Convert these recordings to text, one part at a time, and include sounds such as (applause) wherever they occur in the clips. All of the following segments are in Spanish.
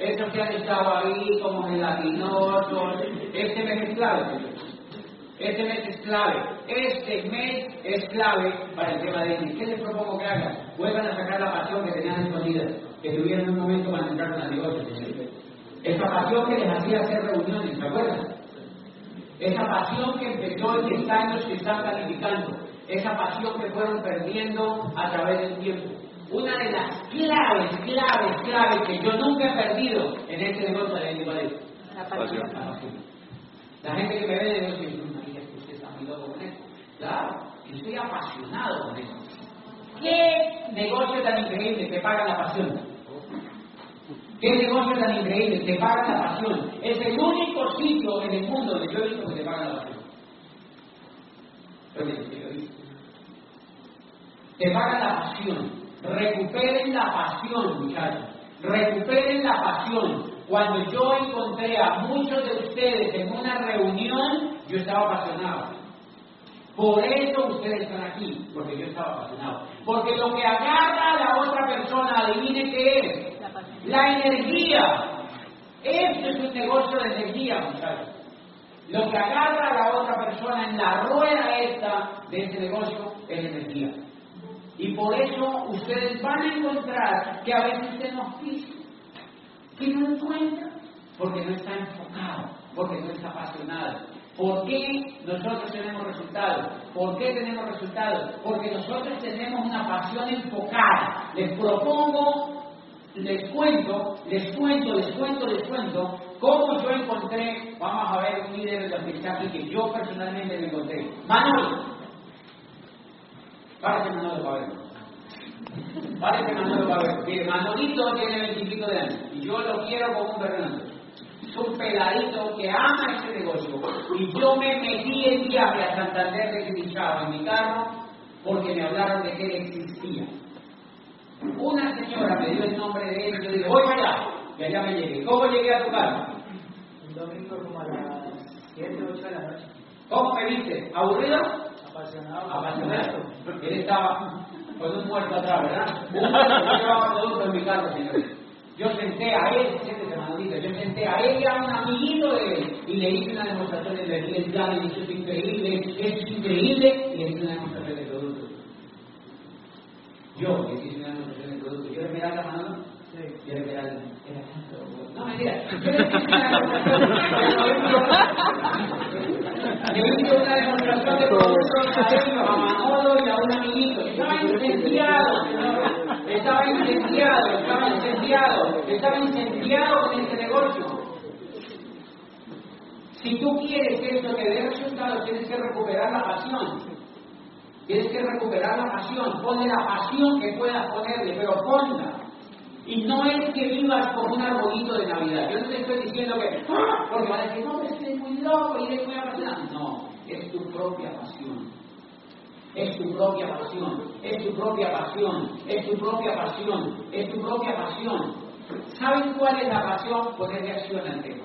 esos que han estado ahí como gelatinosos, este mes es clave, Este mes es clave. Este mes es clave para el tema de Isis. ¿Qué les propongo que hagan? Vuelvan a sacar la pasión que tenían escondida, que tuvieron un momento para entrar en el negocio, Esa pasión que les hacía hacer reuniones, ¿se acuerdan? Esa pasión que empezó en 10 años que están calificando. Esa pasión que fueron perdiendo a través del tiempo una de las claves, claves, claves que yo nunca he perdido en este negocio de la La pasión. La gente que me ve de negocio dice, usted está muy loco con esto. Claro, yo estoy apasionado con eso. ¿Qué negocio tan increíble que paga la pasión? ¿Qué negocio tan increíble que paga la pasión? Es el único sitio en el mundo donde yo he visto que te paga la pasión. Te paga la pasión. Recuperen la pasión, muchachos. Recuperen la pasión. Cuando yo encontré a muchos de ustedes en una reunión, yo estaba apasionado. Por eso ustedes están aquí, porque yo estaba apasionado. Porque lo que agarra a la otra persona, adivine qué es. La, energía. Esto es un negocio de energía, muchachos. Lo que agarra a la otra persona en la rueda esta de este negocio es energía. Y por eso ustedes van a encontrar que a veces usted no fija, que no encuentra, porque no está enfocado, porque no está apasionado. ¿Por qué nosotros tenemos resultados? ¿Por qué tenemos resultados? Porque nosotros tenemos una pasión enfocada. Les propongo, les cuento, les cuento, les cuento, les cuento cómo yo encontré, vamos a ver un líder de los que que yo personalmente me encontré. Manuel, Párate Manolo ver. Párate Manolo ver. Mire, Manolito tiene veintipico de años y yo lo quiero como un Fernando. Es un peladito que ama este negocio. Y yo me metí el viaje a Santander de Cristiano en mi carro porque me hablaron de que él existía. Una señora me dio el nombre de él y yo dije, voy allá. Y allá me llegué. ¿Cómo llegué a tu casa? Un domingo como a las 7, 8 de la noche. ¿Cómo me viste? ¿Aburrido? Apasionado. Apasionado. Él estaba con un muerto atrás, ¿verdad? (laughs) Yo llevaba producto en mi casa, señores. Yo senté a él, siéntese Manolito, yo senté a él y a un amiguito de él y le hice una demostración de energía y le dije, es increíble, es increíble, y le hice una demostración de producto. Yo le hice una demostración de producto. ¿Yo le miraba la mano? Sí. Yo le miraba, era tanto. No, mentira. (laughs) Yo le hice una demostración (laughs) le hice una demostración de productos a Manolo y a un amiguito. Estaba incendiado, Estaba incendiado, estaba incendiado, estaba incendiado con este negocio. Si tú quieres que esto te dé resultados, tienes que recuperar la pasión. Tienes que recuperar la pasión. Ponle la pasión que puedas ponerle, pero ponla. Y no es que vivas como un arbolito de Navidad. Yo no te estoy diciendo que, ¡Ah! porque van a decir, no, estoy muy loco y eres muy apasionado. No, es tu propia pasión. Es tu propia pasión, es tu propia pasión, es tu propia pasión, es tu propia pasión. ¿Saben cuál es la pasión? Ponerle acción al tema.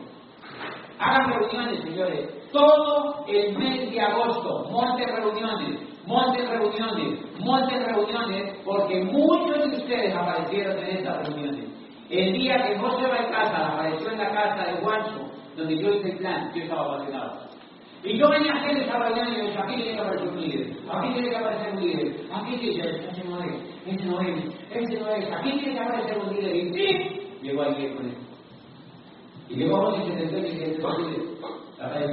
Hagan reuniones, señores. Todo el mes de agosto, monten reuniones, monten reuniones, monten reuniones, porque muchos de ustedes aparecieron en estas reuniones. El día que José casa apareció en la casa de Guancho, donde yo hice el plan, yo estaba apasionado. Y yo venía a hacer esa reunión y decía, aquí tiene que aparecer un líder, aquí tiene que aparecer un líder, aquí tiene que aparecer ese no es, ese no es, ese no es, aquí tiene que aparecer un líder. Y ¡sí! llegó alguien con él. Y llegó José y se sentó y dice,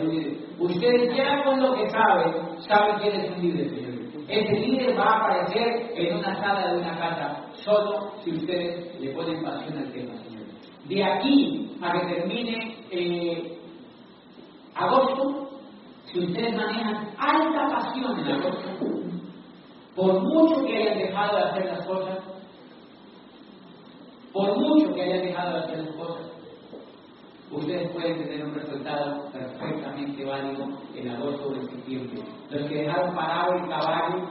un líder. Ustedes ya con lo que saben, saben quién es un líder, señores. Ese líder va a aparecer en una sala de una casa, solo si ustedes le ponen pasión al tema, señores. De aquí a que termine eh, agosto, si ustedes manejan alta pasión en agosto, por mucho que hayan dejado de hacer las cosas, por mucho que hayan dejado de hacer las cosas, ustedes pueden tener un resultado perfectamente válido en agosto o en septiembre. Los que dejaron parado el caballo,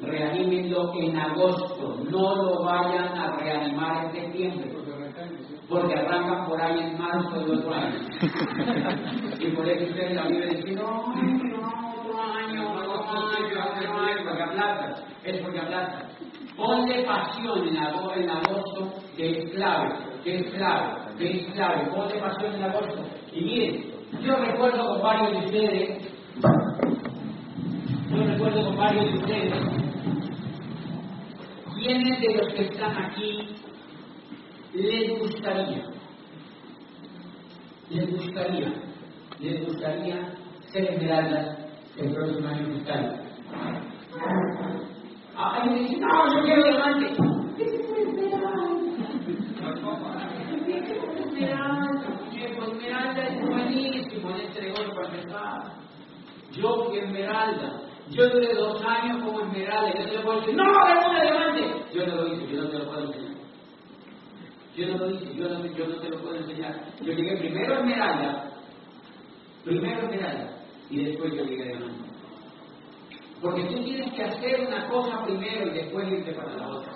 reanímenlo en agosto, no lo vayan a reanimar en septiembre, porque arrancan por ahí en marzo del otro año. (laughs) y por eso ustedes la viven diciendo, no, otro año, otro año, porque aplazan, es porque aplazan. Ponle pasión en agosto, que es clave que es clave, que es clave, te pasó en agosto. Y miren, yo recuerdo con varios de ustedes, yo recuerdo con varios de ustedes, ¿quiénes de los que están aquí les gustaría, les gustaría, les gustaría ser esmeraldas el próximo año fiscal? Ah, dice, no, yo quiero diamante. ¿Qué puede Esmeralda, Esmeralda es buenísimo en este negocio para empezar. Yo fui Esmeralda. Yo duré dos años como Esmeralda. Yo no te puedo decir, no, no, no, diamante. Yo no lo hice, yo no te lo puedo enseñar. Yo no lo hice, yo no, yo te lo puedo enseñar. Yo llegué primero a Esmeralda, primero a Esmeralda, y después yo llegué a Diamante. Porque tú tienes que hacer una cosa primero y después irte para la otra.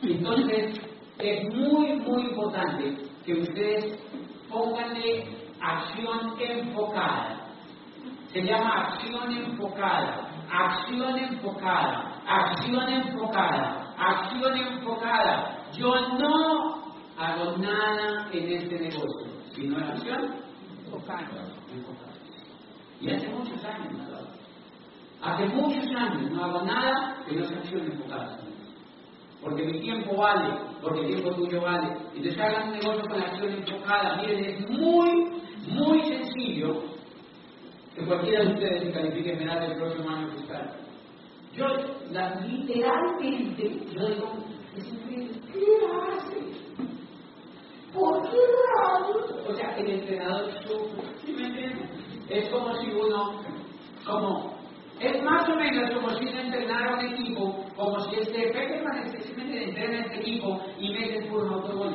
Entonces, es muy, muy importante que ustedes pónganle acción enfocada. Se llama acción enfocada, acción enfocada, acción enfocada, acción enfocada. Yo no hago nada en este negocio, sino en acción enfocada. Y hace muchos años. Hace muchos años no hago nada que no sea acción enfocada porque mi tiempo vale, porque el tiempo tuyo vale. Entonces hagan un negocio con acción enfocada. Miren, es muy, muy sencillo que cualquiera de ustedes se califique en el próximo año fiscal. Yo, la, literalmente, yo digo, ¿qué hace? ¿Por qué lo? O sea, el entrenador ¿sí me entienden? Es como si uno, como es más o menos como si uno entrenara un equipo, como si este Peckerman especialmente entrena este equipo y mete por un autogol.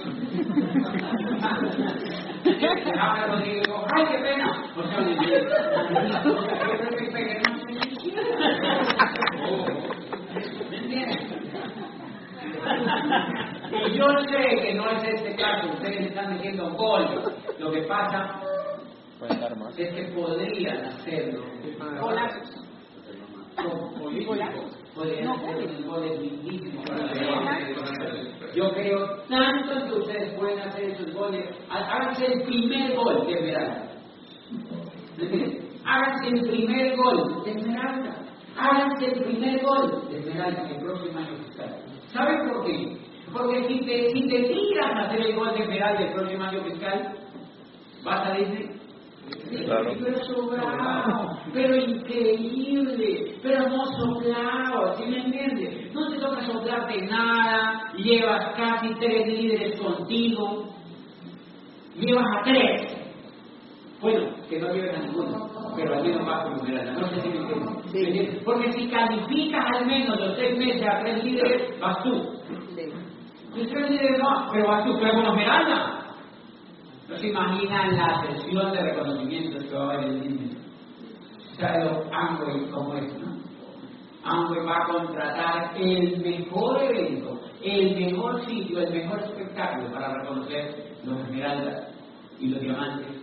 (laughs) Ahora Rodrigo digo, ¡ay, qué pena! O sea, le digo, ¿Me entiendes? Y yo sé que no es este caso, ustedes están diciendo gol. Lo que pasa es que podrían hacerlo con políticos. Podrían hacer goles lindísimos Yo creo tanto que ustedes pueden hacer esos goles. Háganse el primer gol de Esmeralda. Háganse el primer gol de Esmeralda. Háganse el primer gol de Esmeralda en el próximo año. ¿Saben por qué? Porque si te, si te tiras a hacer el gol de Esmeralda el próximo año fiscal, vas a decir, Claro. Pero sobrado, pero increíble, pero no soplado, ¿sí me entiendes? No te toca soplarte nada, llevas casi tres líderes contigo, llevas a tres. Bueno, que no lleves a ninguno, pero al menos vas con no sé si me entiendes. Porque si calificas al menos los seis meses a tres líderes, vas tú. Sí. tres líderes no, pero vas tú, pero con esmeralda. No se imaginan la sesión de reconocimiento que va a haber en Disney. ¿Sabe Amway como es, no? Amway va a contratar el mejor evento, el mejor sitio, el mejor espectáculo para reconocer los esmeraldas y los diamantes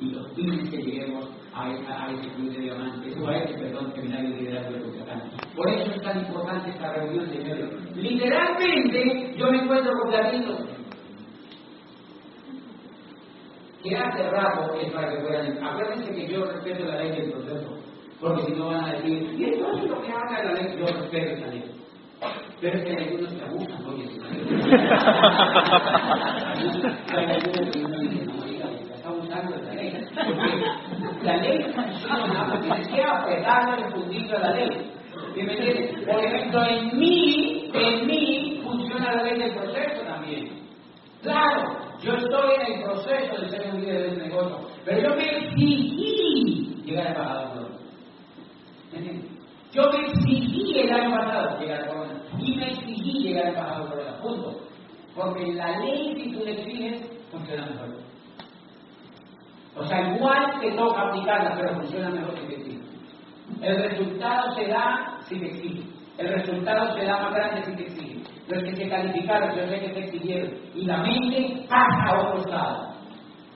y los pines que lleguemos a, ese club de diamantes, o a ese, perdón, seminario de liderazgo de Cuchacán. Por eso es tan importante esta reunión, señores. Literalmente, yo me encuentro con David que hace rato es para que puedan. Acuérdense que yo respeto la ley del proceso, porque si no van a decir, y entonces lo que haga la ley, yo respeto esa ley. Pero es que hay algunos que abusan, oye, si (laughs) hay algunos que no dicen, no, está abusando de la ley. Porque la ley funciona, tienes que apretar el fundillo a la ley. ¿Sí me? Por ejemplo, en mí, en mí funciona la ley del proceso también. Claro, yo estoy en el proceso de ser un líder de este negocio, pero yo me exigí llegar a embajador. Yo me exigí el año pasado llegar a y me exigí llegar a embajador Corona, punto. Porque la ley, si tú le exiges, funciona mejor. O sea, igual te toca aplicarla, pero funciona mejor si te exiges. El resultado se da si te exiges. El resultado se da más grande si te exiges los que se calificaron, yo sé que te exigieron, y la mente pasa a otro estado.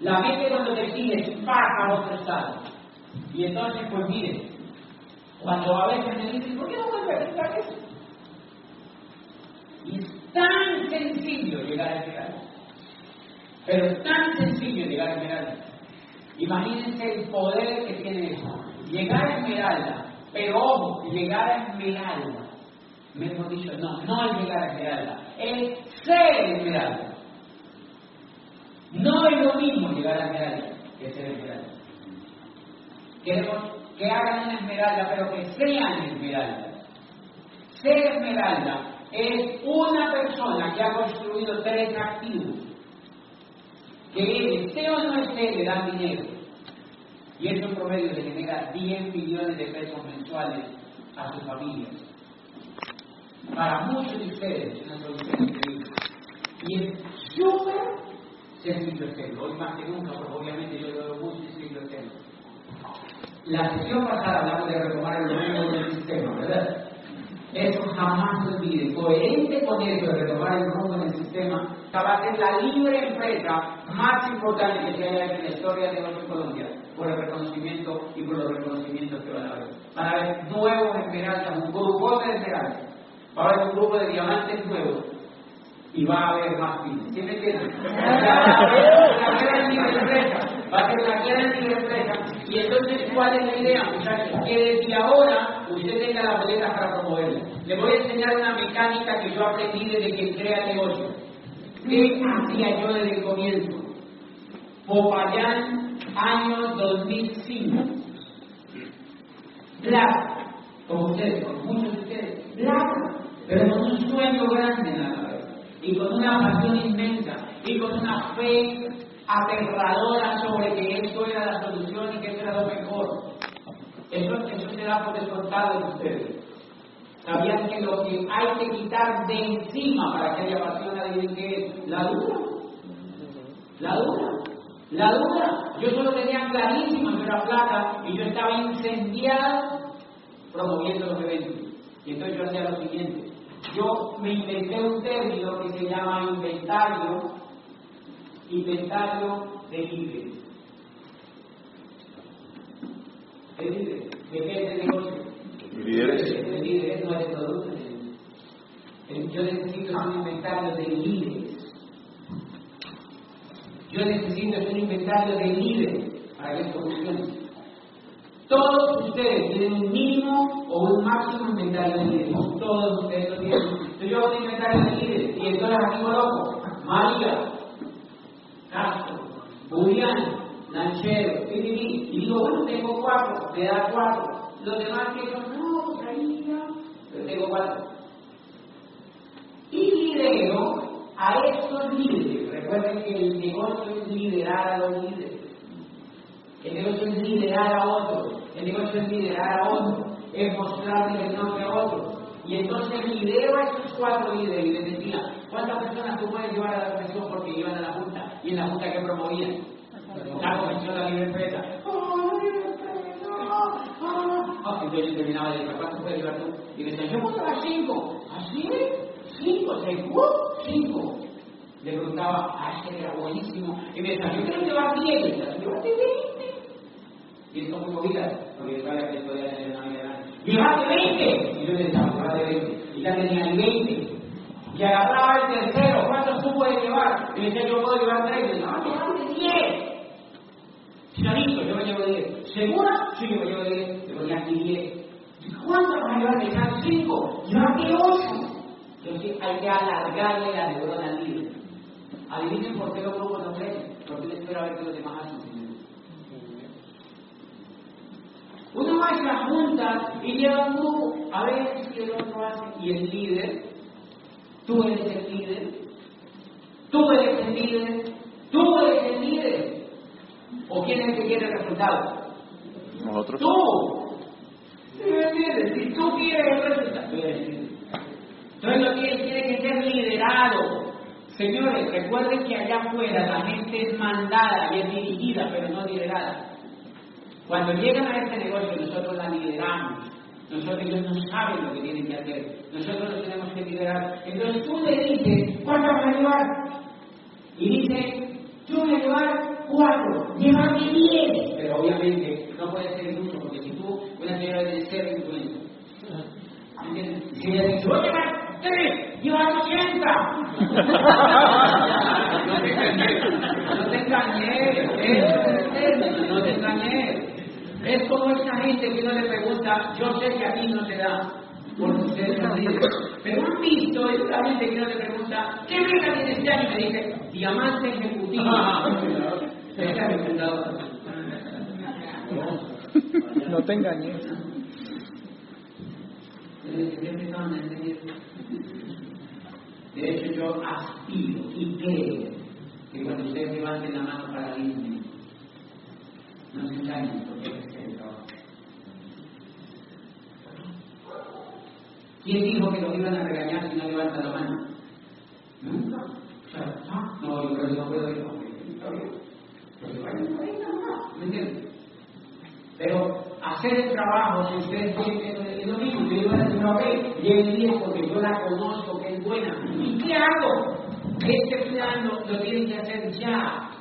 La mente cuando te exige pasa a otro estado. Y entonces, pues mire, cuando a veces me dicen, ¿por qué no vuelve a explicar eso? Y es tan sencillo llegar a Esmeralda. Pero es tan sencillo llegar a Esmeralda. Imagínense el poder que tiene eso. Llegar a Esmeralda, pero ojo, llegar a Esmeralda. Mejor dicho, no, no es llegar a Esmeralda, es ser Esmeralda. No es lo mismo llegar a Esmeralda que ser Esmeralda. Queremos que hagan una Esmeralda, pero que sean Esmeralda. Ser Esmeralda es una persona que ha construido tres activos. Que él, esté o no esté, le dan dinero. Y eso en promedio le genera 10 millones de pesos mensuales a sus familias. Para muchos de ustedes es una solución increíble. Y es súper sencillo hacerlo. Hoy más que nunca, porque obviamente yo lo veo muy sencillo hacerlo. La sesión pasada hablamos de retomar el rumbo del sistema, ¿verdad? Eso jamás se olvide. Coherente con eso de retomar el rumbo del sistema, esta va a ser la libre empresa más importante que haya en la historia de nuestra Colombia, por el reconocimiento y por los reconocimientos que van a haber. Van a haber nuevos esmeraldas, un grupo de esmeraldas, va a haber un grupo de diamantes nuevos, y va a haber más fines. ¿Sí me entienden? (laughs) La gran libre empresa, va a ser la gran libre empresa. Y entonces, ¿cuál es la idea, muchachos? Que desde ahora usted tenga las boletas para promoverla. Le voy a enseñar una mecánica que yo aprendí desde que entré al negocio. ¿Qué hacía yo desde el comienzo? Popayán, año 2005. Plata, como ustedes, con muchos de ustedes. Plata, pero con un sueño grande en la cabeza. Y con una pasión inmensa. Y con una fe aterradora sobre que esto era la solución y que esto era lo mejor. Eso, eso se da por descontado de ustedes. ¿Sabían que lo que hay que quitar de encima para que haya pasión, adivinen qué es? La duda. La duda. La duda. Yo solo tenía clarísimo que era plata y yo estaba incendiado promoviendo los eventos. Y entonces yo hacía lo siguiente. Yo me inventé un término que se llama inventario, inventario de líderes. ¿De líderes? ¿De qué es el negocio? Líderes. De líderes, no es de productos. Yo necesito un inventario de líderes. Yo necesito un inventario de líderes para que esto funcione. Todos ustedes tienen un mínimo o un máximo inventario de líderes. Todos ustedes lo tienen. Entonces yo hago un inventario de líderes y entonces aquí coloco María, Julián, Lanchero, y digo, bueno, tengo cuatro, me da cuatro. Los demás que no, pues ahí pero tengo cuatro. Y lidero a estos líderes. Recuerden que el negocio es liderar a los líderes. El negocio es liderar a otros. El negocio es liderar a otros. Es mostrarle el nombre a otros. Y entonces lidero a estos cuatro líderes y les decía, ¿cuántas personas tú puedes llevar a la convención porque iban a la junta? Y en la junta que promovían. La convención de la libre empresa. Entonces yo terminaba de decir, ¿cuántos puedes llevar tú? Y me decían, yo puedo llevar cinco. ¿Así? Cinco, ¡uh! cinco. Le preguntaba, ah, ese era buenísimo. Y me decía, yo quiero llevar diez. Llevarte veinte. Y esto muy movida, porque yo sabía que podía tener una vida grande. ¡Llevate veinte! Y yo le decía, llevate veinte. Y ya tenía el veinte. Y agarraba el tercero, ¿cuántos tú puedes llevar? Y me decía, yo puedo llevar tres. Y yo decía, diez. Clarito, yo me llevo diez. ¿Segura? Sí, yo me llevo diez. Le ponía aquí diez. ¿Cuántos vas a llevar? Me decían cinco. Llévate ocho. Entonces hay que alargarle la neurona líder. Adivinen por qué los grupos no crecen. Porque él espera ver que los demás hacen. Uno va a la junta y lleva un grupo a ver si el otro hace. Y el líder, tú eres el líder, tú eres el líder, tú eres el líder. ¿O quién es el que quiere el resultado? Nosotros. Tú. ¿Sí me entiendes? Si tú quieres el resultado, tú eres el líder. Entonces lo que tiene que ser liderado. Señores, recuerden que allá afuera la gente es mandada y es dirigida, pero no liderada. Cuando llegan a este negocio, nosotros la lideramos. Nosotros ellos no saben lo que tienen que hacer. Nosotros los tenemos que liderar. Entonces tú le dices, ¿cuánto vas a llevar? Y dice, yo voy a llevar cuatro, llévame diez. Pero obviamente no puede ser mucho, porque si tú, una señora debe ser influencia. ¿Entiendes? Si ella dice, voy a llevar tres, llevas (laughs) 80. no te no te engañé, no te engañé. Es como esa gente que uno le pregunta, yo sé que aquí no se da, porque ustedes son líderes. Pero han visto esta gente que uno le pregunta, ¿qué meta tiene este año? Y me dice, diamante ejecutivo. (laughs) Es mi No te engañes. De hecho, yo aspiro y creo que cuando ustedes levanten la mano para irme, no se engañen porque es. ¿Quién dijo que los iban a regañar si no levantan la mano? Nunca. O sea, no, yo creo que no puedo ir. ¿Me entiendes? Pero hacer el trabajo, si ustedes quieren, es lo mismo. Yo iba a decir, ok, lleven 10 porque yo la conozco, que es buena. ¿Y qué hago? Este plan lo, lo tienen que hacer ya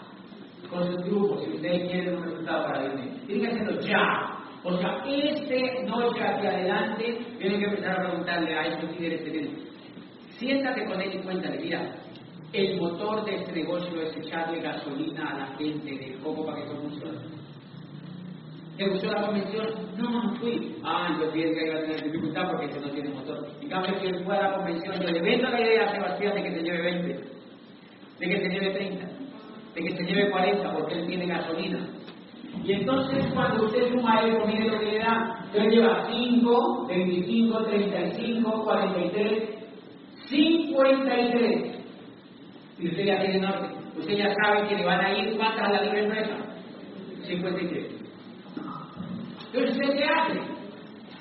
con sus grupos, si ustedes quieren un resultado para vivir. Tienen que hacerlo ya. O sea, este noche hacia adelante, tienen que empezar a preguntarle a estos líderes que Siéntate con él y cuéntale, mira, el motor de este negocio es echarle gasolina a la gente de poco para que todo funcione. ¿Te gustó la convención? No, no fui. Ah, entonces bien que hay a tener dificultad porque este no tiene motor. Cada vez que él fue a la convención, yo le vendo la idea a Sebastián de que se lleve 20, de que se lleve 30, de que se lleve 40 porque él tiene gasolina. Y entonces cuando usted suma eso, mire lo que le da. Usted lleva 5, 25, 35, 43, 53. Y usted ya tiene norte. Usted ya sabe que le van a ir cuántas a la libre empresa. 53. Entonces, ¿usted qué hace?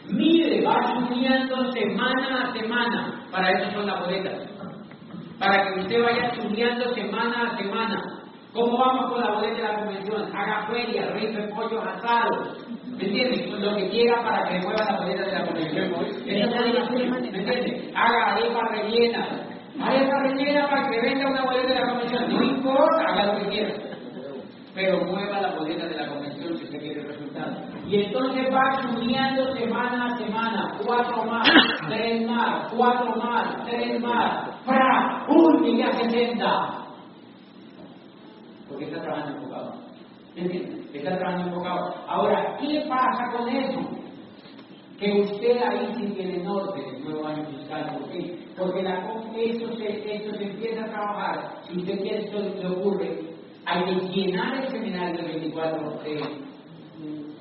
Mire, va subiendo semana a semana. Para eso son las boletas. Para que usted vaya subiendo semana a semana. ¿Cómo vamos con la boleta de la convención? Haga feria, rife pollos asados. ¿Me entiendes? Lo que quiera para que mueva la boleta de la convención. ¿Me entiendes? Haga arepa rellena. Arepa rellena para que venga una boleta de la convención. No importa, haga lo que quiera. Pero mueva la boleta de la convención si usted quiere resultados. Y entonces va subiendo semana a semana. Cuatro más, tres más, cuatro más, tres más. ¡Fra! ¡Uy! ya 60 porque está trabajando enfocado. ¿Entiendes? Está trabajando enfocado. Ahora, ¿qué pasa con eso? Que usted ahí sí tiene norte del nuevo año fiscal. ¿Por qué? Porque la, eso, se, eso se empieza a trabajar. Si usted quiere, esto le ocurre. Hay que llenar el seminario el 24 de,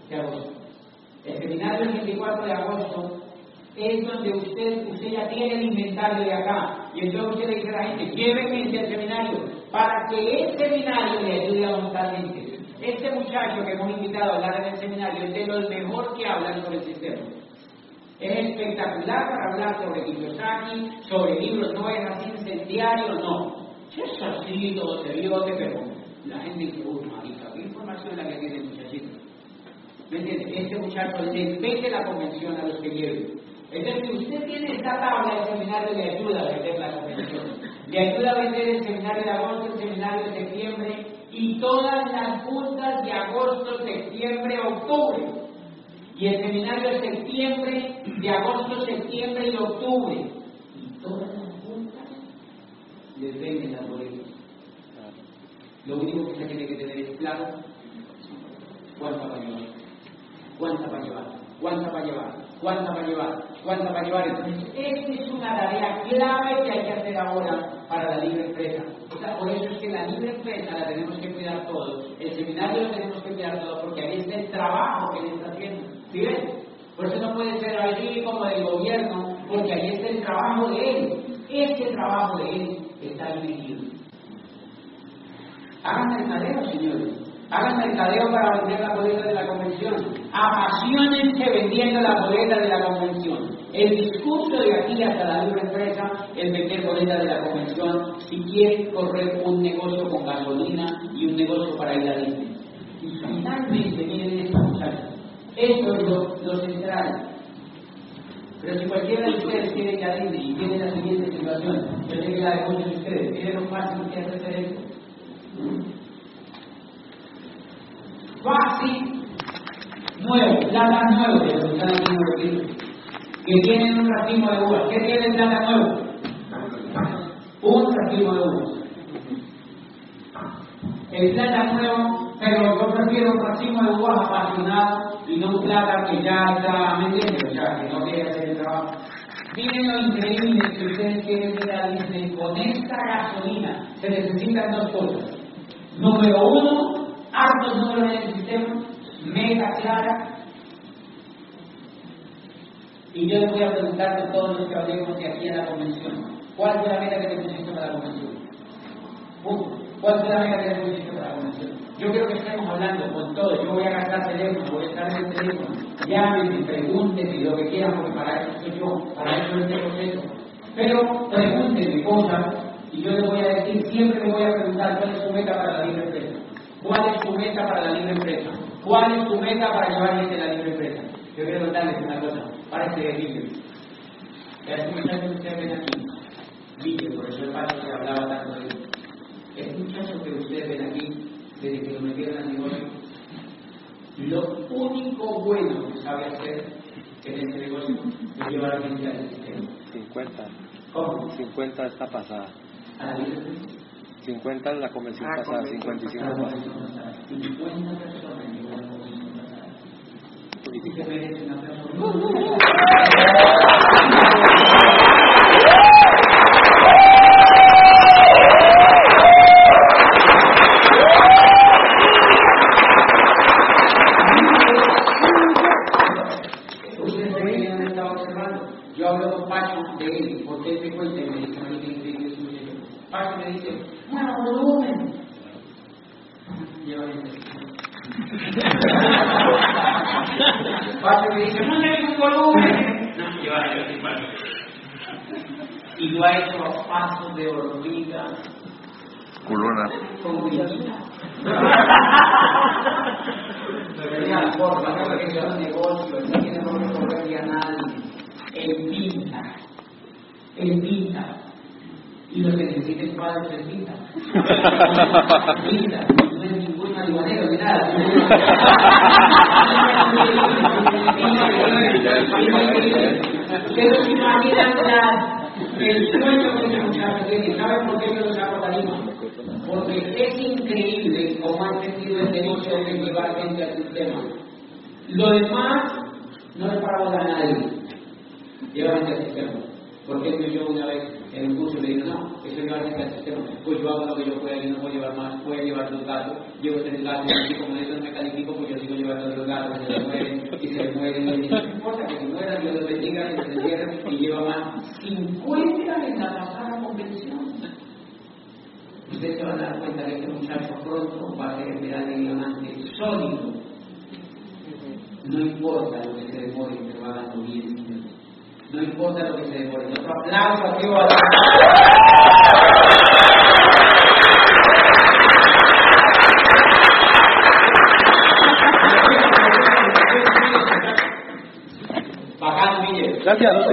de agosto. El seminario del 24 de agosto es donde usted, usted ya tiene el inventario de acá. Y entonces usted le dice a la gente, llévenme al seminario para que el seminario le ayude a montar. Este muchacho que hemos invitado a hablar en el seminario es de los mejor que hablan sobre el sistema. Es espectacular para hablar sobre Kiyosaki, sobre libros, no es así incendiario, no. Es así, todo seriote, pero la gente dice, uy, marica, ¿qué información la que tiene el muchachito? ¿Me entiende? Este muchacho le la convención a los que lleven. Entonces, si usted tiene esta tabla de seminario, le ayuda a vender la convención. Le ayuda a vender el seminario de agosto, el seminario de septiembre y todas las juntas de agosto, septiembre, octubre. Y el seminario de septiembre, de agosto, septiembre y octubre. Y todas las juntas les venden las boletas. Lo único que se tiene que tener es claro cuánta va a llevar. Cuánta va a llevar. Cuánta va a llevar. Cuánta va a llevar. Cuánta va a llevar. Entonces, esta es una tarea clave que hay que hacer ahora para la libre empresa. O sea, por eso es que la libre empresa la tenemos que cuidar todos. El seminario lo tenemos que cuidar todos porque ahí está el trabajo que él está haciendo. ¿Sí ven? Por eso no puede ser allí como del gobierno, porque ahí está el trabajo de él. Este trabajo de él está dirigido. Hagan mercadeo, señores. Hagan mercadeo para vender la boleta de la convención. Apasionense vendiendo la boleta de la convención. El discurso de aquí hasta la libre empresa es vender boleta de la convención si quiere correr un negocio con gasolina y un negocio para ir a Disney. Y finalmente, miren esta muchacha. Esto es lo, central. Pero si cualquiera de ustedes quiere ir a Disney y tiene la siguiente situación, yo sé que la de muchos de ustedes, ¿tienen lo fácil que es hacer esto? Fácil, nuevo, plata los que tienen un racimo de uvas. ¿Qué tiene el plata nuevo? racimo de uvas. El plátano nuevo, pero yo prefiero un racimo de uvas apasionado y no un plátano que ya está, ¿me sea, que no quiere hacer el trabajo. Miren lo increíble que ustedes quieren a Disney. Con esta gasolina se necesitan dos cosas. Número uno, hartos números en el sistema, mega clara. Y yo les voy a preguntar a todos los que hablemos aquí a la convención. ¿Cuál fue la meta que te pusiste para la convención? ¿Cuál fue la meta que te pusiste para la convención? Yo quiero que estemos hablando con todos. Yo voy a gastar teléfono, voy a estar en el teléfono. Llámenme, pregúntenme lo que quieran, porque para eso soy yo, para eso es este proceso. Pero pregúntenme cosas y yo les voy a decir, siempre me voy a preguntar cuál es su meta para la libre empresa. ¿Cuál es su meta para la libre empresa? ¿Cuál es su meta para llevar gente a la libre empresa? Yo quiero contarles una cosa, para este libre. Este muchacho que ustedes ven aquí, libre, por eso el padre que hablaba tanto de él. Este muchacho que ustedes ven aquí, desde que lo metieron al negocio, lo único bueno que sabe hacer en este negocio es llevar gente al sistema. 50. ¿Cómo? 50 esta pasada. A la libre empresa. 50 en la convención pasada, 55 pasada. 50 personas en la convención pasada. Y que merece un aplauso. Ustedes también han estado observando. Yo hablo con Pacho de él, porque él me cuenta y me dice, a mí que increíble es un muchacho. Pacho me dice, bueno, volumen. Lleva gente. Dice, un volumen. No. Y lo ha hecho a pasos de hormiga Culona. con brillita. Debería (laughs) por la cosa que yo negocio, no tiene por qué correrle a nadie. Él pinta. Él pinta. Y lo que necesita el padre es pinta. (laughs) Pinta. No es ningún marihuanero ni nada. (laughs) Pero imaginan la- el sueño que tiene. ¿Saben por qué yo lo saco tarima? Porque es increíble cómo ha crecido el negocio de llevar gente al sistema. Lo demás no es para votar a nadie. Lleva gente al sistema. Porque él yo una vez en un curso le digo, no, eso lleva gente al sistema. Pues yo hago lo que yo pueda y no puedo llevar más, puedo llevar dos gatos. Llevo tres gatos y como eso no me califico, pues yo sigo llevando los gatos, se mueren y se mueren. Y no importa que se mueran, Dios los bendiga y se entierren y lleva más. 50 en la pasada convención. Ustedes se van a dar cuenta que este muchacho pronto va a ser el diamante sólido. No importa lo que se demore, lo hagan bien, señores. No importa lo que se demore. Otro aplauso a Dios. Bacán. Gracias, no sé.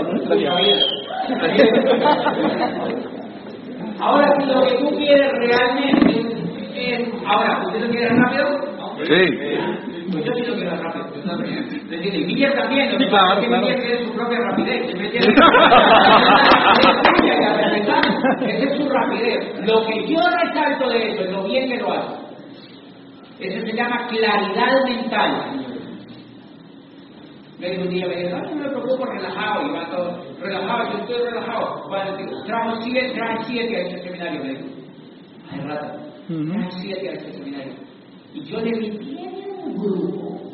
Ahora, si lo que tú quieres realmente es. Ahora, ¿usted lo quiere rápido? Sí. Pues yo sí lo quiero rápido. yo también. ¿Me entiende? Y también. Claro, claro. Miguel tiene su propia rapidez. (laughs) Esa es su rapidez. Lo que yo resalto de eso es lo bien que lo hace. Eso se llama claridad mental, señores. Me dijo un día, me dijo, no, no me preocupo, relajado, y va todo, relajado, yo estoy relajado. Bueno, digo, trajo siete, traje siete a este seminario, me dijo. Ay, rato, traje siete a este seminario. Y yo le dije, tiene un grupo,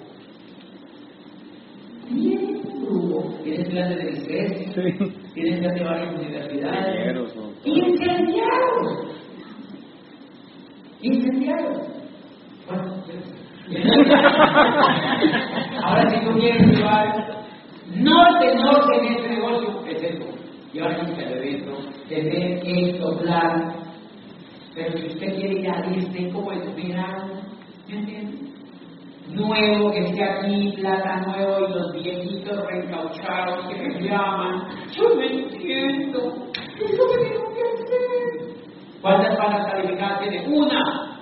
tiene un grupo, tienes clases de estrés, tienes que hacer varias universidades, incendiados, incendiados. Bueno, (laughs) Ahora si tú quieres llevar norte, norte en este negocio, es esto. Llevar gente al evento, tener esto claro. Pero si usted quiere ir a Disney como el verano, ¿me entiende? Nuevo, que esté aquí, plata nuevo y los viejitos reencauchados que me llaman. Yo me entiendo. ¿Qué es lo que tengo que hacer? ¿Cuántas palas calificadas tiene? Una.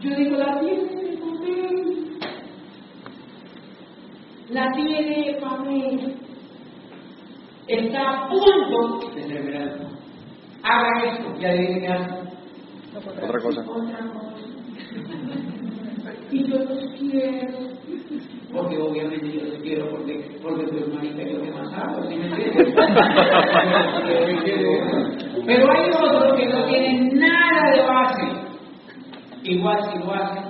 Yo digo, la tiene papel. La tiene papel. Está a punto de verano. haga esto, y adivine qué hace. Otra cosa. (laughs) Y yo los quiero. Porque obviamente yo los quiero porque, porque tu hermanita lo que más hago, ¿sí me entiendes? (laughs) Pero hay otros que no tienen nada de base. Igual si lo hacen,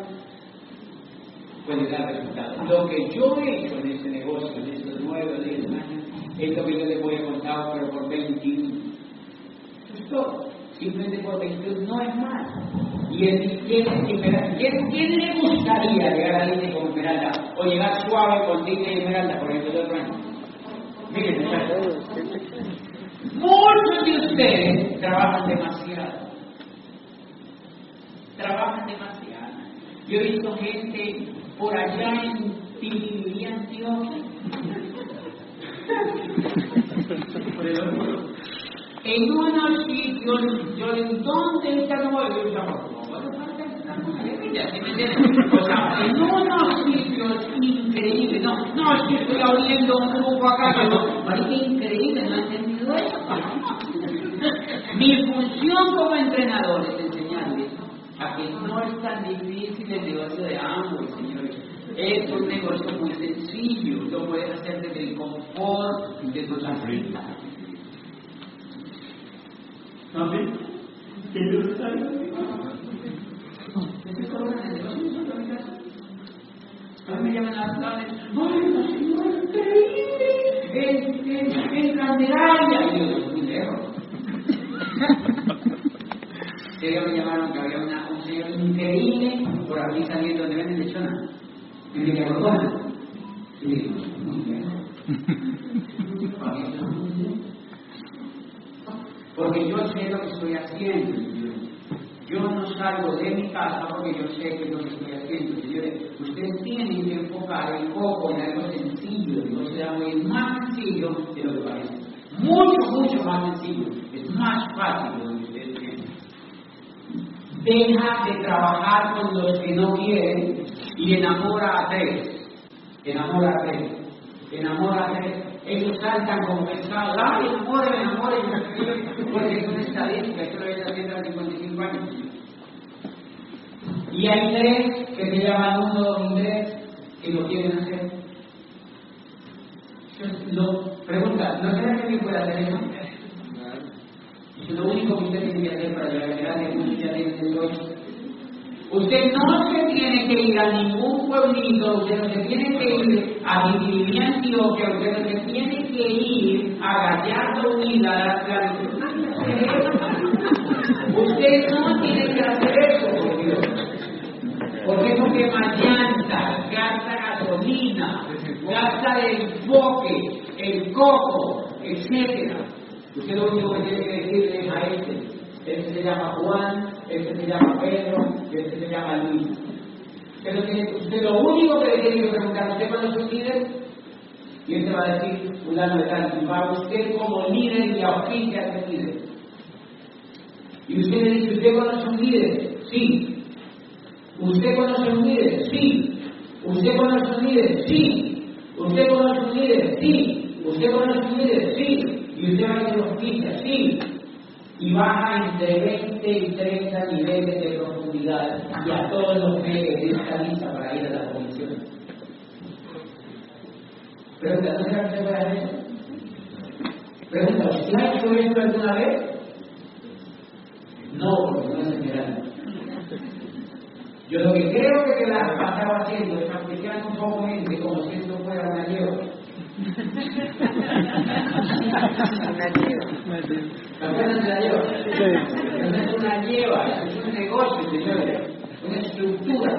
puede dar resultados. Lo que yo he hecho en este negocio, en estos nueve o diez años, es lo que yo les voy a contar, pero por 21. Eso es todo. Simplemente por 21 no es más. Y el, ¿quién, ¿quién, ¿quién, le gustaría llegar a Disney como Esmeralda? O llegar suave con Disney y Esmeralda, por ejemplo, otro año. Miren. Muchos de ustedes trabajan demasiado. Trabajan demasiado. Yo he visto gente por allá en Tibiribi, Antioquia. (laughs) en sitios, yo en dónde está no voy a o sea, en unos sitios increíbles, no, no, es que estoy oliendo un grupo acá, no, parece increíble, no he entendido eso. Mi función como entrenador es enseñarles a que no es tan difícil el negocio de ambos, señores. Es un negocio muy sencillo, lo puedes hacer desde el confort de tu casa. ¿Saben? ¿Qué yo a mí me llaman las flores, ¡ay, la señora increíble! ¡Es, es, es la medalla! Y yo, muy lejos. (laughs) Ellos me llamaron que había una, un señor increíble por aquí saliendo donde venden lechona. Y me dijeron, Y digo, muy lejos. (laughs) Porque yo sé lo que estoy haciendo. Yo no salgo de mi casa porque yo sé que es lo que estoy haciendo. Señores, ustedes tienen que enfocar el foco en algo sencillo, no sea muy más sencillo de lo que parece. Mucho, mucho más sencillo. Es más fácil de lo que ustedes piensan. Deja de trabajar con los que no quieren y enamora a tres. Ellos saltan como pensados, ¡ay, enamore, enamore! Porque es una estadística, esto lo voy haciendo a 55 años. Y hay tres que se llaman uno, dos y tres que lo quieren hacer. No, pregunta, ¿no será que me puede hacer eso? Es lo único que usted tiene que hacer para llegar a grande, que usted ya tiene el hoy. Usted no se tiene que ir a ningún pueblito, usted no se tiene que ir a Vivir Antioquia, usted no se tiene que ir a Gallardo Unida, la Usted no tiene que hacer eso, por Dios. Porque eso quema llantas, gasta gasolina, gasta el enfoque, el coco, etc. Usted lo único que tiene que decirle es a este. Este se llama Juan, este se llama Pedro, y este se llama Luis. Pero usted lo único que le tiene que preguntar, ¿usted conoce un líder? Y él te va a decir, fulano de tal, va usted como líder y oficia a ese líder. Y usted le dice, ¿usted conoce un líder? Sí. ¿Usted conoce un líder? Sí. ¿Usted conoce un líder? Sí. ¿Usted conoce un líder? Sí. ¿Usted conoce un líder? Sí. Y usted va a decir, oficia, sí y baja entre 20 y 30 niveles de profundidad y a todos los que está lista para ir a la comisión. Pregunta, ¿no será puede hacer eso? Pregunta, ¿usted ha hecho esto alguna vez? No, porque no es esperando. Yo lo que creo que la estaba haciendo es aplicando un poco de como si esto fuera una. Una lleva. No es una lleva, es un negocio, señores, una estructura.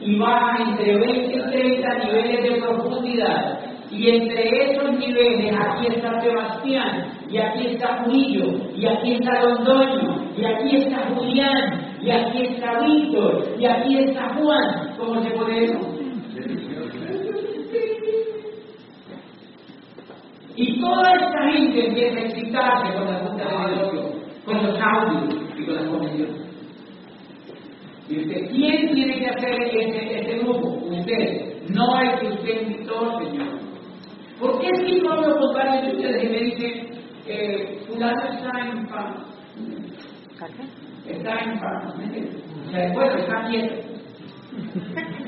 Y va entre 20 y 30 niveles de profundidad. Y entre esos niveles, aquí está Sebastián, y aquí está Julio, y aquí está Londoño, y aquí está Julián, y aquí está Víctor, y aquí está Juan. ¿Cómo se pone eso? Toda esta gente empieza a excitarse con la junta de negocio, con los audios y con las convenciones. Y usted, ¿quién tiene que hacer este, este grupo? Usted. No el que usted invitó, Señor. ¿Por qué si no hablo con varios de ustedes y me dicen, eh, fulano está en Está en paz. O sea, bueno, está quieto. (laughs)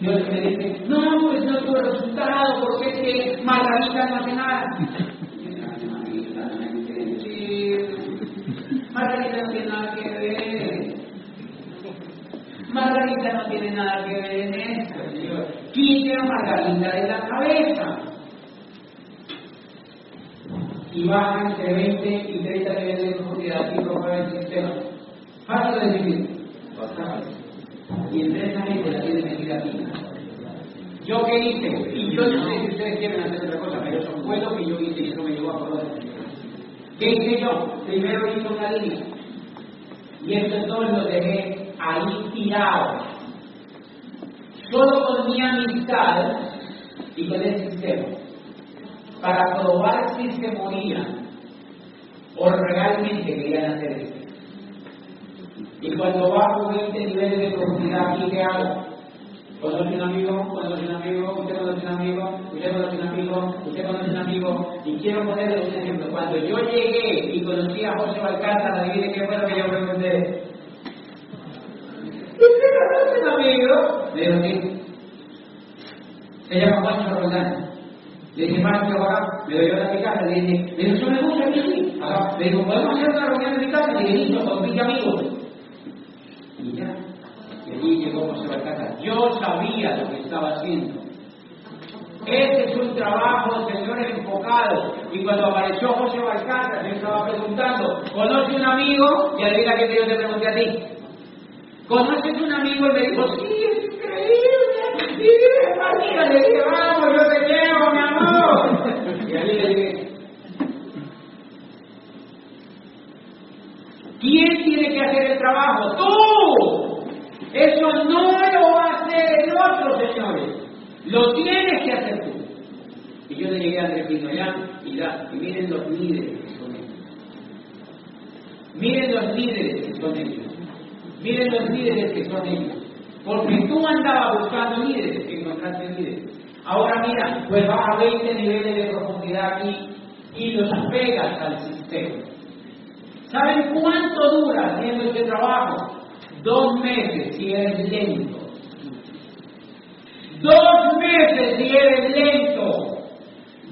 Dios me dice, no, pues no tuve resultado, porque es que Margarita no hace nada. (laughs) Margarita no tiene nada que ver. Margarita no tiene nada que ver en esto. Quite a Margarita de la cabeza. Y baja entre 20 y 30 niveles de profundidad y promueve el sistema. Fácil de vivir. Y entre esa gente la tiene metida aquí. ¿Yo qué hice? Y yo no sé si ustedes quieren hacer otra cosa, pero eso fue que yo hice y eso me llevó a color. ¿Qué hice yo? Primero hice una línea. Y estos dos los dejé ahí tirados. Solo con mi amistad y con el sistema. Para probar si se morían o realmente querían hacer esto. Y cuando bajo 20 niveles de profundidad, ¿qué ¿qué hago? Conoce un amigo, conoce un amigo, usted conoce un amigo, usted conoce un amigo, usted conoce un amigo. Y quiero ponerle un ejemplo. Cuando yo llegué y conocí a José Balcázar, adivine qué fue lo que yo pregunté. ¿Usted conoce un amigo? Le digo, sí. Se llama Juancho Roldán. Le dije, Juancho, ahora me llevo a mi casa. Le dije, le dije, yo me gusta a mí, sí. Ahora, le digo, ¿podemos hacer una reunión en mi casa? Le dije, listo, con mis amigos. Yo sabía lo que estaba haciendo. Este es un trabajo, señores, enfocado. Y cuando apareció José Balcázar, yo estaba preguntando, ¿conoce un amigo? Y adivina que yo te pregunté a ti. ¿Conoces un amigo? Y me dijo, sí, es increíble. Y María, le dije, vamos, yo te llevo, mi amor. Y allí le dije, ¿quién tiene que hacer el trabajo? ¡Tú! Eso no lo va a hacer el otro, señores. Lo tienes que hacer tú. Y yo le llegué a Andrés ya, y ya, y miren los líderes que son ellos. Miren los líderes que son ellos. Miren los líderes que son ellos. Porque tú andabas buscando líderes, que encontraste líderes. Ahora mira, pues vas a 20 niveles de profundidad aquí y los pegas al sistema. ¿Saben cuánto dura haciendo este trabajo? Dos meses si eres lento. Dos meses si eres lento.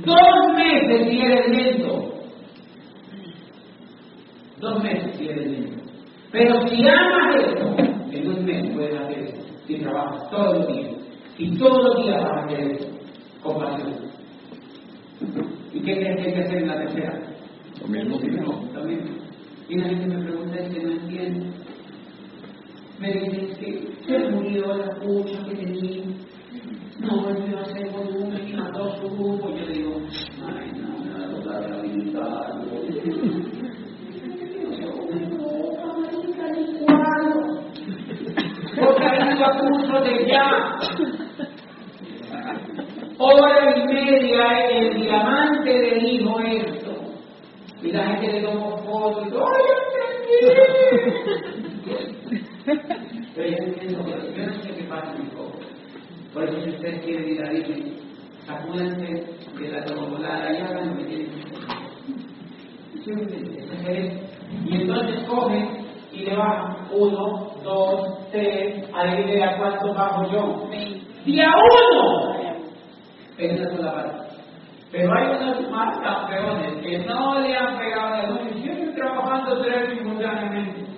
Dos meses si eres lento. Dos meses si eres lento. Pero si amas esto, en un mes puedes hacer eso. Si trabajas todos los días. Y todos los días vas a hacer eso. Con pasión. ¿Y qué crees que hay que hacer en la tercera? Lo mismo. Lo mismo. Y la gente me pregunta, es que no entiendo. Me dicen que se murió la pucha que tenía. No volvió a hacer volumen y mató su grupo. Yo digo, ay, no, me va a tocar rehabilitarlo. Porque ha ido a curso de ya. Hora y media el diamante le dijo esto. Y la gente le tomó fotos y todo, ¡ay, entendí! Pero yo entiendo, yo no sé qué pasa en. Por eso si ustedes quieren ir a Disney, sacúdense de la tombolada y hagan lo que tienen que hacer. Es. Y entonces cogen y le bajan uno, dos, tres, adivine a cuánto bajo yo. ¡Y a uno! En una sola parte. Pero hay unos más campeones que no le han pegado a la luz y siempre trabajando tres simultáneamente.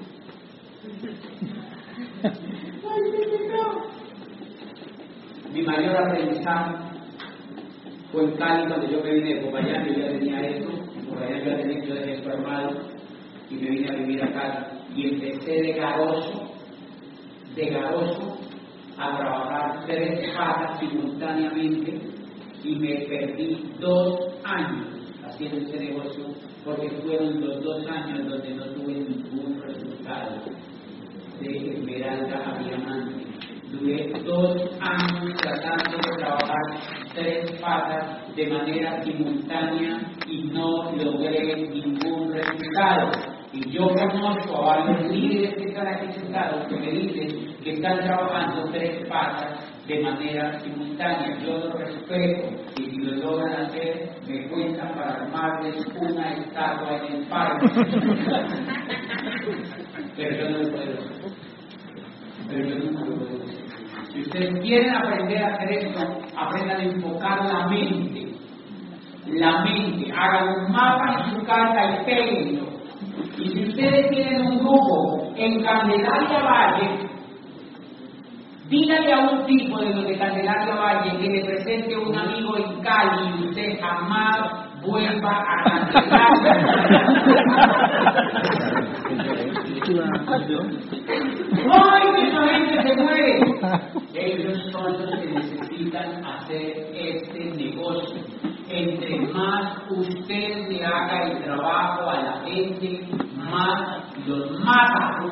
Mi mayor aprendizaje fue en Cali cuando yo me vine de Popayán, yo ya tenía esto, en Popayán ya tenía yo dejé esto armado y me vine a vivir acá y empecé de garoso, de garoso, a trabajar tres patas simultáneamente y me perdí dos años haciendo ese negocio porque fueron los dos años donde no tuve ningún resultado de esmeralda a diamante. Duré dos años tratando de trabajar tres patas de manera simultánea y no logré ningún resultado. Y yo conozco a varios líderes que están aquí sentados que me dicen que están trabajando tres patas de manera simultánea. Yo lo respeto y si lo logran hacer, me cuentan para armarles una estatua en el parque. (laughs) Pero yo no lo puedo. Pero yo nunca lo puedo. Si ustedes quieren aprender a hacer esto, aprendan a enfocar la mente. La mente. Hagan un mapa en su casa y péguenlo. Y si ustedes tienen un grupo en Candelaria Valle, díganle a un tipo de los de Candelaria Valle que le presente un amigo en Cali y usted jamás vuelva a Candelaria. (laughs) ¡Ay, que esa gente se muere! Ellos son los que necesitan hacer este negocio. Entre más usted le haga el trabajo a la gente, más los mata.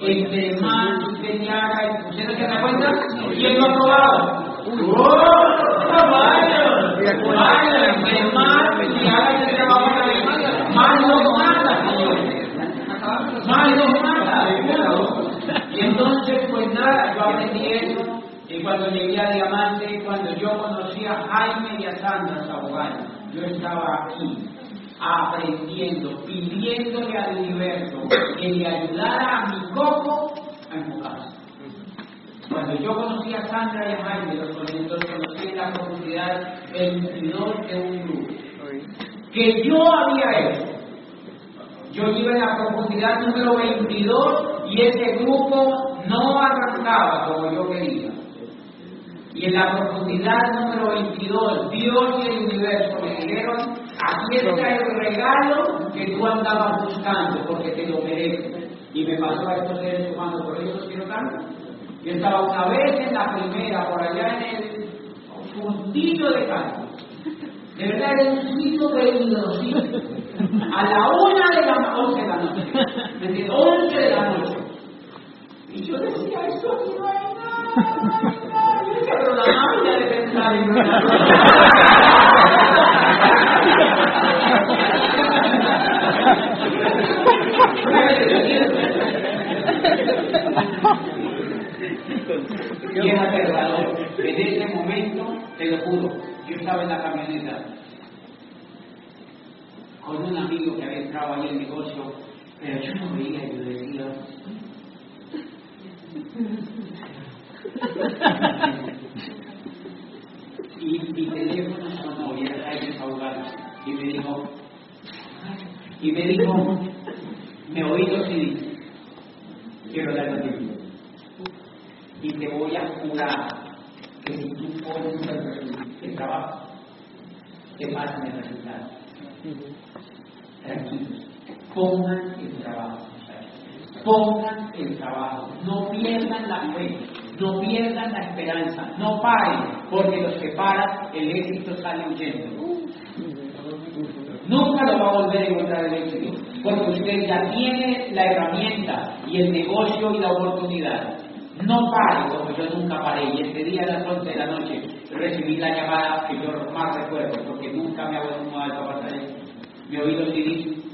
Entre más usted le haga el... ¿Usted no se da cuenta? ¿Quién lo ha probado? ¡Oh! ¡Vaya! ¡Vaya! Entre más le haga el trabajo a la gente, más los mata, señores. Más los mata, pues nada, yo aprendí eso. Cuando llegué a Diamante, cuando yo conocí a Jaime y a Sandra Sabogal, yo estaba aquí aprendiendo, pidiéndole al universo que le ayudara a mi coco a enfocarse. Cuando yo conocí a Sandra y a Jaime, los conocí en la profundidad 22 de un grupo que yo había hecho. Yo iba en la profundidad número 22 y ese grupo no arrancaba como yo quería. Y en la profundidad número 22, Dios y el universo me dijeron, aquí está el regalo que tú andabas buscando porque te lo mereces. Y me pasó a estos seres humanos, por eso los quiero tanto. Yo estaba una vez en la primera, por allá en el fundillo de Cali. De verdad era un sitio peligrosísimo. A la una de la once de la noche. Desde once de la noche. Y yo decía, esto aquí no hay nada, no hay nada. Yo decía, pero la magia de pensar en una (laughs) Y era aterrador. En ese momento, te lo juro, yo estaba en la camioneta con un amigo que había entrado ahí en el negocio, pero yo no veía y yo decía, y mi teléfono sonó y era Saugal y me dijo, y me dijo, me oí los CDs, quiero dar contigo. Y te voy a jurar que si tú pones el trabajo, te pasan el resultado. Pongan el trabajo, pongan el trabajo, no pierdan la fe, no pierdan la esperanza, no paren, porque los que paran, el éxito sale huyendo. Nunca lo va a volver a encontrar el éxito, porque usted ya tiene la herramienta y el negocio y la oportunidad. No pare como yo nunca paré. Y este día a las 11 de la noche recibí la llamada que yo más recuerdo, porque nunca me alto pasar eso. Me oí los CDs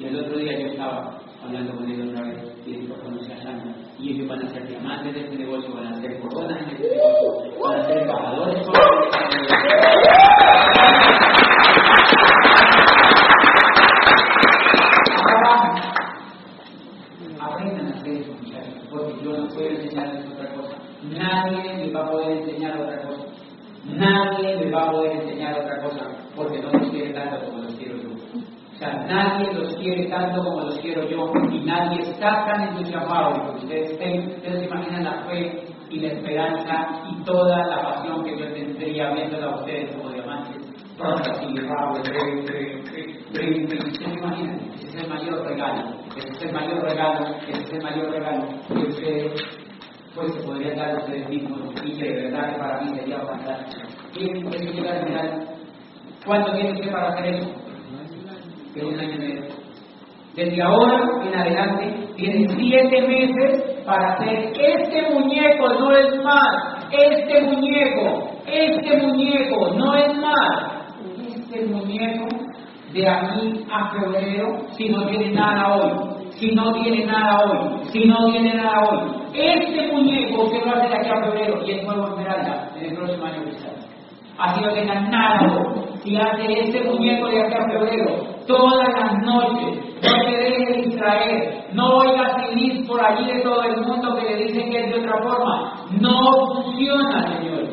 y el otro día yo estaba hablando con él otra vez y dijo, conocí a Sandra. Y ellos van a ser diamantes de este negocio, van a ser coronas en este negocio, van a ser embajadores con Aprendan a hacer eso, muchachos, porque yo no puedo enseñarles otra cosa. Nadie les va a poder enseñar otra cosa. Nadie les va a poder enseñar otra cosa, porque no los quiere tanto como los quiero yo. O sea, nadie los quiere tanto como los quiero yo, y nadie está tan entusiasmado que ustedes estén, ustedes se imaginan la fe y la esperanza y toda la pasión que yo tendría viéndola a ustedes como diamantes. Pronto, así, rabo, breve, breve, breve, breve, ¿ustedes se imaginan? Ese es el mayor regalo, ese es el mayor regalo, ese es el mayor regalo que ustedes pues se podrían dar a ustedes mismos y que de verdad que para mí sería fantástico. ¿Quién quiere llegar al final? ¿Cuánto tiene usted para hacer eso? Que un año y medio. Desde ahora en adelante tienen siete meses para hacer este muñeco, no es más. Este muñeco, este muñeco, no es más. Este muñeco de aquí a febrero, si no tiene nada hoy, si no tiene nada hoy, si no tiene nada hoy. Este muñeco usted lo hace de aquí a febrero y es nuevo Esmeralda en el próximo año sale. Así no tenga nada hoy. Si hace este muñeco de aquí a febrero, todas las noches. No te dejes distraer. No oigas ir por allí de todo el mundo que le dicen que es de otra forma. No funciona, Señor.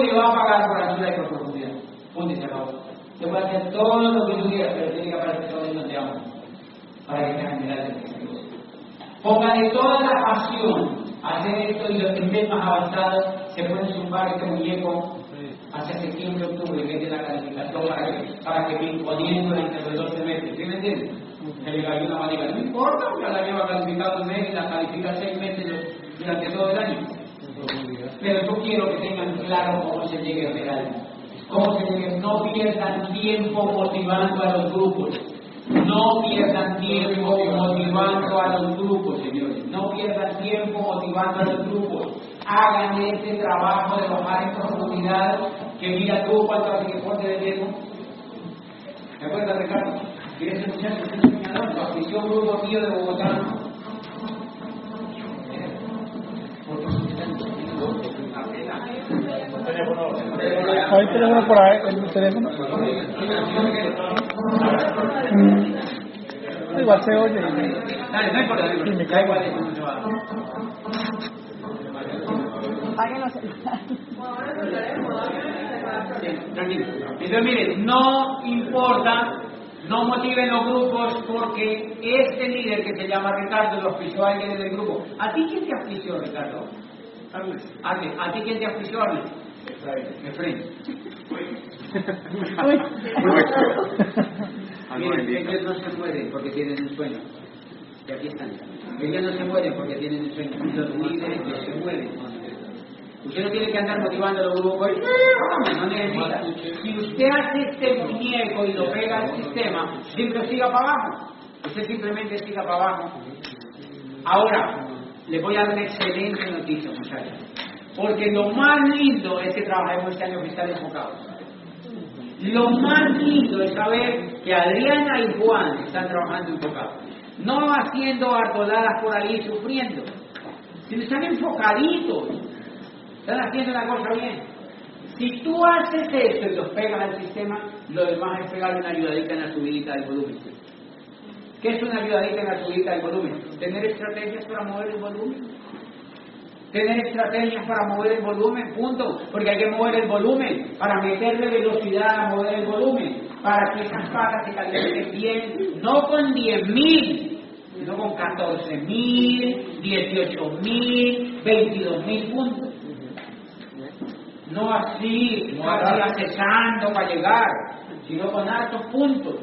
y le va a pagar por altura y por profundidad. Punto y se acabó. Te puede hacer todo lo que tú quieras, pero tiene que aparecer todo el te amo. Para que te general de toda la pasión a hacer esto y los que estén más avanzados se pueden zumbar este muñeco hacia septiembre, octubre, que es la calificación para que, para que imponiendo entre los 12 meses. ¿Sí me entiendes? Se le cayó una manera. No importa, porque la lleva calificado un mes y la califica seis meses durante todo el año. Pero yo quiero que tengan claro cómo se llegue a real. Cómo se llegue, no pierdan tiempo motivando a los grupos. No pierdan tiempo motivando a los grupos, señores. No pierdan tiempo motivando a los grupos. Hagan este trabajo de bajar en profundidad que mira tú cuánto hace que ponte de tiempo. ¿Me acuerdas, Ricardo? ¿Quieres escuchar que es enseñador? Lo auspició un grupo mío de Bogotá. ¿Hay teléfono por ahí? ¿El teléfono? Igual se oye. Dale, no importa, no importa. Tranquilo. Entonces, miren, no importa, no motiven los grupos porque este líder que se llama Ricardo lo auspició a alguien del grupo. ¿A ti quién te auspició, Ricardo? ¿A ti, ¿A ti quién te auspició, Arlen? Efraín. Miren, ellos no se mueren porque tienen un sueño. Y aquí están. Ellos no se mueren porque tienen un sueño. Los líderes no se mueren. Usted no tiene que andar motivando a los grupos. No necesita. Si usted hace este muñeco y lo pega al sistema, siempre siga para abajo. Usted simplemente siga para abajo. Ahora, les voy a dar una excelente noticia, muchachos. Porque lo más lindo es que trabajemos este año fiscal enfocado. Lo más lindo es saber que Adriana y Juan están trabajando enfocados. No haciendo artoladas por ahí sufriendo, sino están enfocaditos. Están haciendo la cosa bien. Si tú haces eso y los pegas al sistema, lo demás es pegarle una ayudadita en la subidita del volumen. ¿Qué es una ayudadita en la subidita del volumen? Tener estrategias para mover el volumen tener estrategias para mover el volumen, punto, porque hay que mover el volumen, para meterle velocidad a mover el volumen, para que esas patas se calienten bien, no con 10.000, sino con 14.000, 18.000, 22.000 puntos. No así, no así acechando para llegar, sino con altos puntos.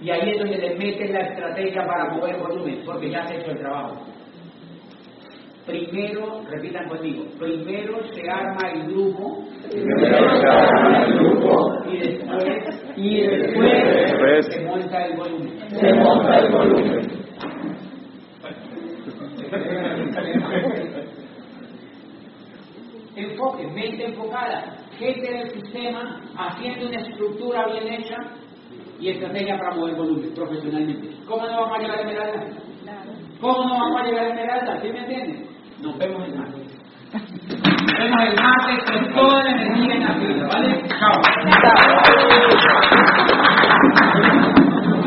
Y ahí es donde le meten la estrategia para mover volumen, porque ya has hecho el trabajo. Primero, repitan conmigo, primero se arma el grupo, Primero se arma el grupo. y después, Y después se monta el volumen. se monta el volumen. (laughs) Enfoque, mente enfocada, gente del sistema haciendo una estructura bien hecha y estrategia para mover volumen profesionalmente. ¿Cómo no vamos a llegar a Esmeralda? ¿Cómo no vamos a llegar a Esmeralda? ¿Sí me entienden? Nos vemos el martes. Nos vemos el martes con toda la energía en la vida, ¿vale? Chao.